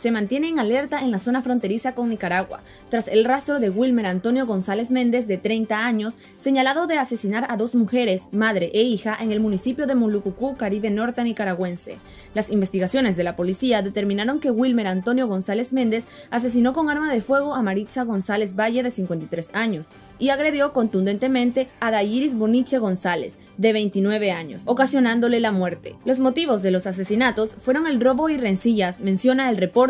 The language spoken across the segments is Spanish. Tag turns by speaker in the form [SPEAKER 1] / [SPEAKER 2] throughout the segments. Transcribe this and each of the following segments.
[SPEAKER 1] se mantiene en alerta en la zona fronteriza con Nicaragua, tras el rastro de Wilmer Antonio González Méndez, de 30 años, señalado de asesinar a dos mujeres, madre e hija, en el municipio de Mulucucú, Caribe Norte nicaragüense. Las investigaciones de la policía determinaron que Wilmer Antonio González Méndez asesinó con arma de fuego a Maritza González Valle, de 53 años, y agredió contundentemente a Dayiris Boniche González, de 29 años, ocasionándole la muerte. Los motivos de los asesinatos fueron el robo y rencillas, menciona el reporte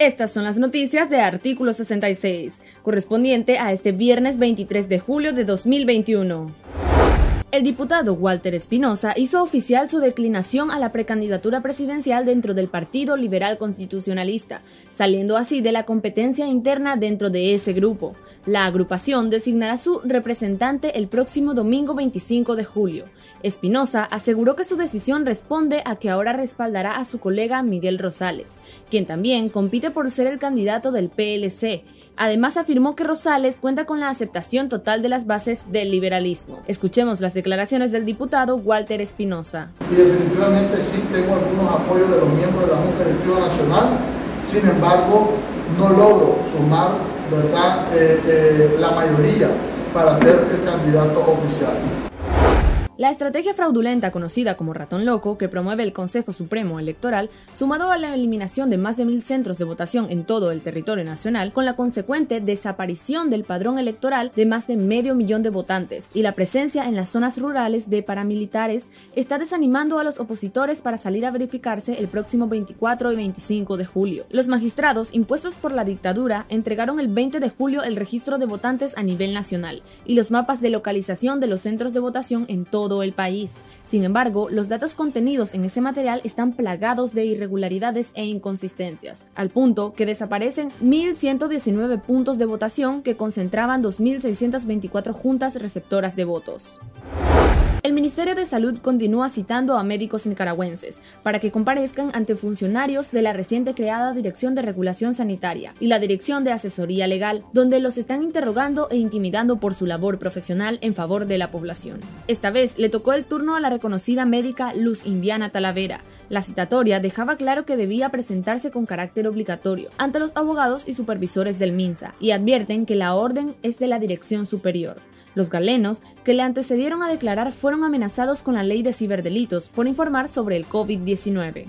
[SPEAKER 1] Estas son las noticias de artículo 66, correspondiente a este viernes 23 de julio de 2021. El diputado Walter Espinosa hizo oficial su declinación a la precandidatura presidencial dentro del Partido Liberal Constitucionalista, saliendo así de la competencia interna dentro de ese grupo. La agrupación designará su representante el próximo domingo 25 de julio. Espinosa aseguró que su decisión responde a que ahora respaldará a su colega Miguel Rosales, quien también compite por ser el candidato del PLC. Además afirmó que Rosales cuenta con la aceptación total de las bases del liberalismo. Escuchemos las declaraciones del diputado Walter Espinosa.
[SPEAKER 2] Y definitivamente sí tengo algunos apoyos de los miembros de la Junta Directiva Nacional, sin embargo no logro sumar ¿verdad? Eh, eh, la mayoría para ser el candidato oficial.
[SPEAKER 1] La estrategia fraudulenta conocida como ratón loco que promueve el Consejo Supremo Electoral, sumado a la eliminación de más de mil centros de votación en todo el territorio nacional, con la consecuente desaparición del padrón electoral de más de medio millón de votantes y la presencia en las zonas rurales de paramilitares, está desanimando a los opositores para salir a verificarse el próximo 24 y 25 de julio. Los magistrados impuestos por la dictadura entregaron el 20 de julio el registro de votantes a nivel nacional y los mapas de localización de los centros de votación en todo todo el país. Sin embargo, los datos contenidos en ese material están plagados de irregularidades e inconsistencias, al punto que desaparecen 1.119 puntos de votación que concentraban 2.624 juntas receptoras de votos. El Ministerio de Salud continúa citando a médicos nicaragüenses para que comparezcan ante funcionarios de la reciente creada Dirección de Regulación Sanitaria y la Dirección de Asesoría Legal, donde los están interrogando e intimidando por su labor profesional en favor de la población. Esta vez le tocó el turno a la reconocida médica Luz Indiana Talavera. La citatoria dejaba claro que debía presentarse con carácter obligatorio ante los abogados y supervisores del MINSA y advierten que la orden es de la Dirección Superior. Los galenos que le antecedieron a declarar fueron amenazados con la ley de ciberdelitos por informar sobre el COVID-19.